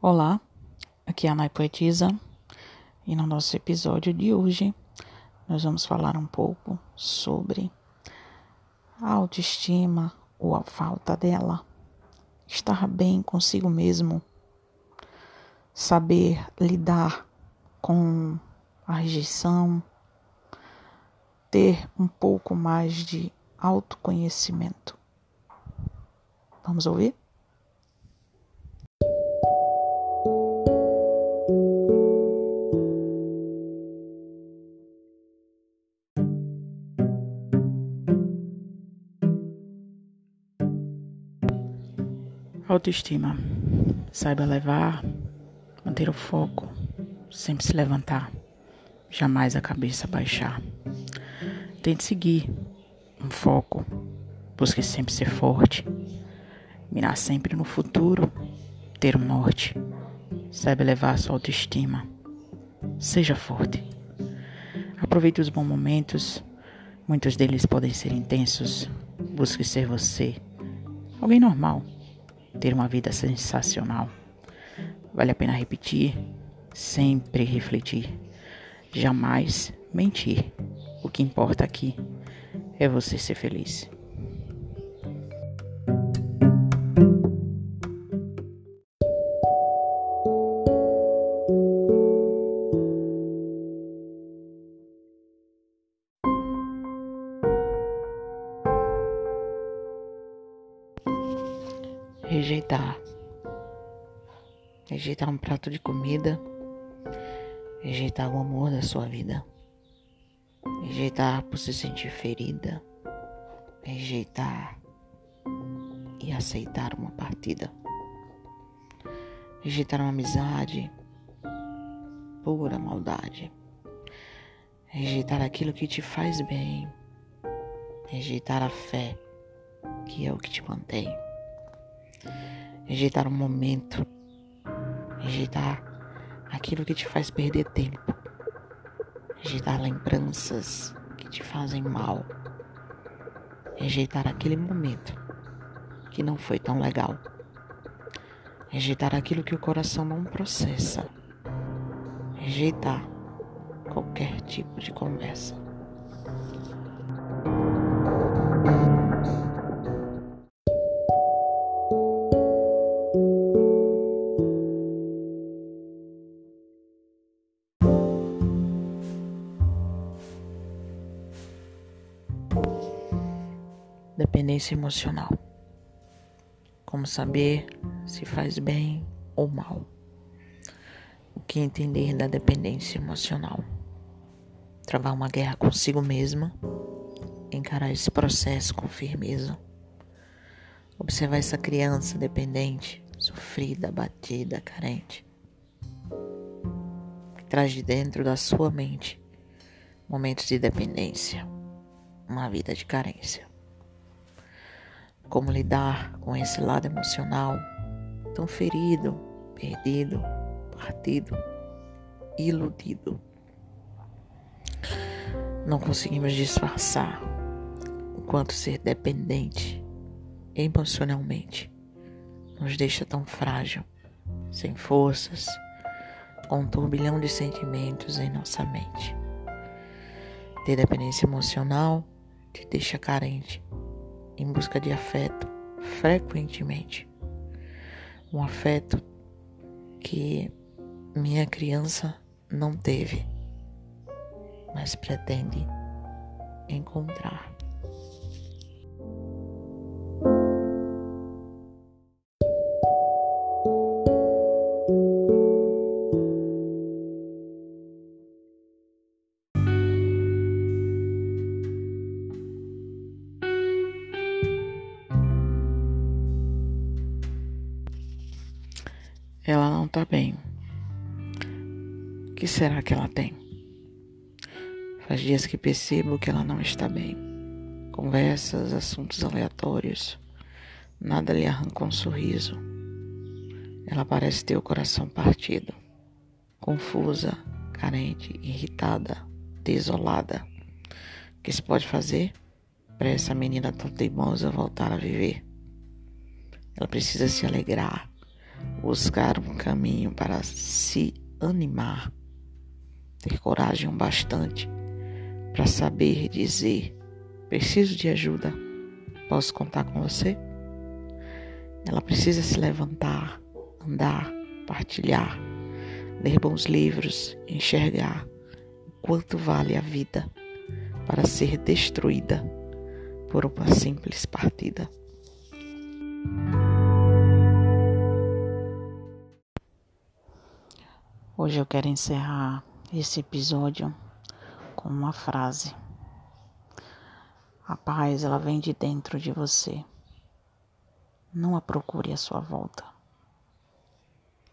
Olá, aqui é a Nai Poetisa e no nosso episódio de hoje nós vamos falar um pouco sobre a autoestima ou a falta dela, estar bem consigo mesmo, saber lidar com a rejeição, ter um pouco mais de autoconhecimento. Vamos ouvir? Autoestima. Saiba levar, manter o foco, sempre se levantar, jamais a cabeça baixar. Tente seguir um foco, busque sempre ser forte, mirar sempre no futuro, ter um norte. Saiba levar sua autoestima. Seja forte. Aproveite os bons momentos, muitos deles podem ser intensos. Busque ser você, alguém normal ter uma vida sensacional. Vale a pena repetir, sempre refletir, jamais mentir. O que importa aqui é você ser feliz. Rejeitar. Rejeitar um prato de comida. Rejeitar o amor da sua vida. Rejeitar por se sentir ferida. Rejeitar e aceitar uma partida. Rejeitar uma amizade. Pura maldade. Rejeitar aquilo que te faz bem. Rejeitar a fé, que é o que te mantém rejeitar um momento, rejeitar aquilo que te faz perder tempo, rejeitar lembranças que te fazem mal, rejeitar aquele momento que não foi tão legal, rejeitar aquilo que o coração não processa, rejeitar qualquer tipo de conversa. Dependência emocional. Como saber se faz bem ou mal. O que entender da dependência emocional. Travar uma guerra consigo mesma. Encarar esse processo com firmeza. Observar essa criança dependente, sofrida, batida, carente. Que traz de dentro da sua mente momentos de dependência, uma vida de carência como lidar com esse lado emocional tão ferido, perdido, partido, iludido. Não conseguimos disfarçar o quanto ser dependente emocionalmente nos deixa tão frágil, sem forças, com um turbilhão de sentimentos em nossa mente. Ter dependência emocional te deixa carente em busca de afeto frequentemente. Um afeto que minha criança não teve, mas pretende encontrar. Ela não tá bem. O que será que ela tem? Faz dias que percebo que ela não está bem. Conversas, assuntos aleatórios. Nada lhe arranca um sorriso. Ela parece ter o coração partido. Confusa, carente, irritada, desolada. O que se pode fazer para essa menina tão teimosa voltar a viver? Ela precisa se alegrar buscar um caminho para se animar, ter coragem bastante para saber dizer: preciso de ajuda, posso contar com você? Ela precisa se levantar, andar, partilhar, ler bons livros, enxergar o quanto vale a vida para ser destruída por uma simples partida. Hoje eu quero encerrar esse episódio com uma frase. A paz, ela vem de dentro de você. Não a procure à sua volta.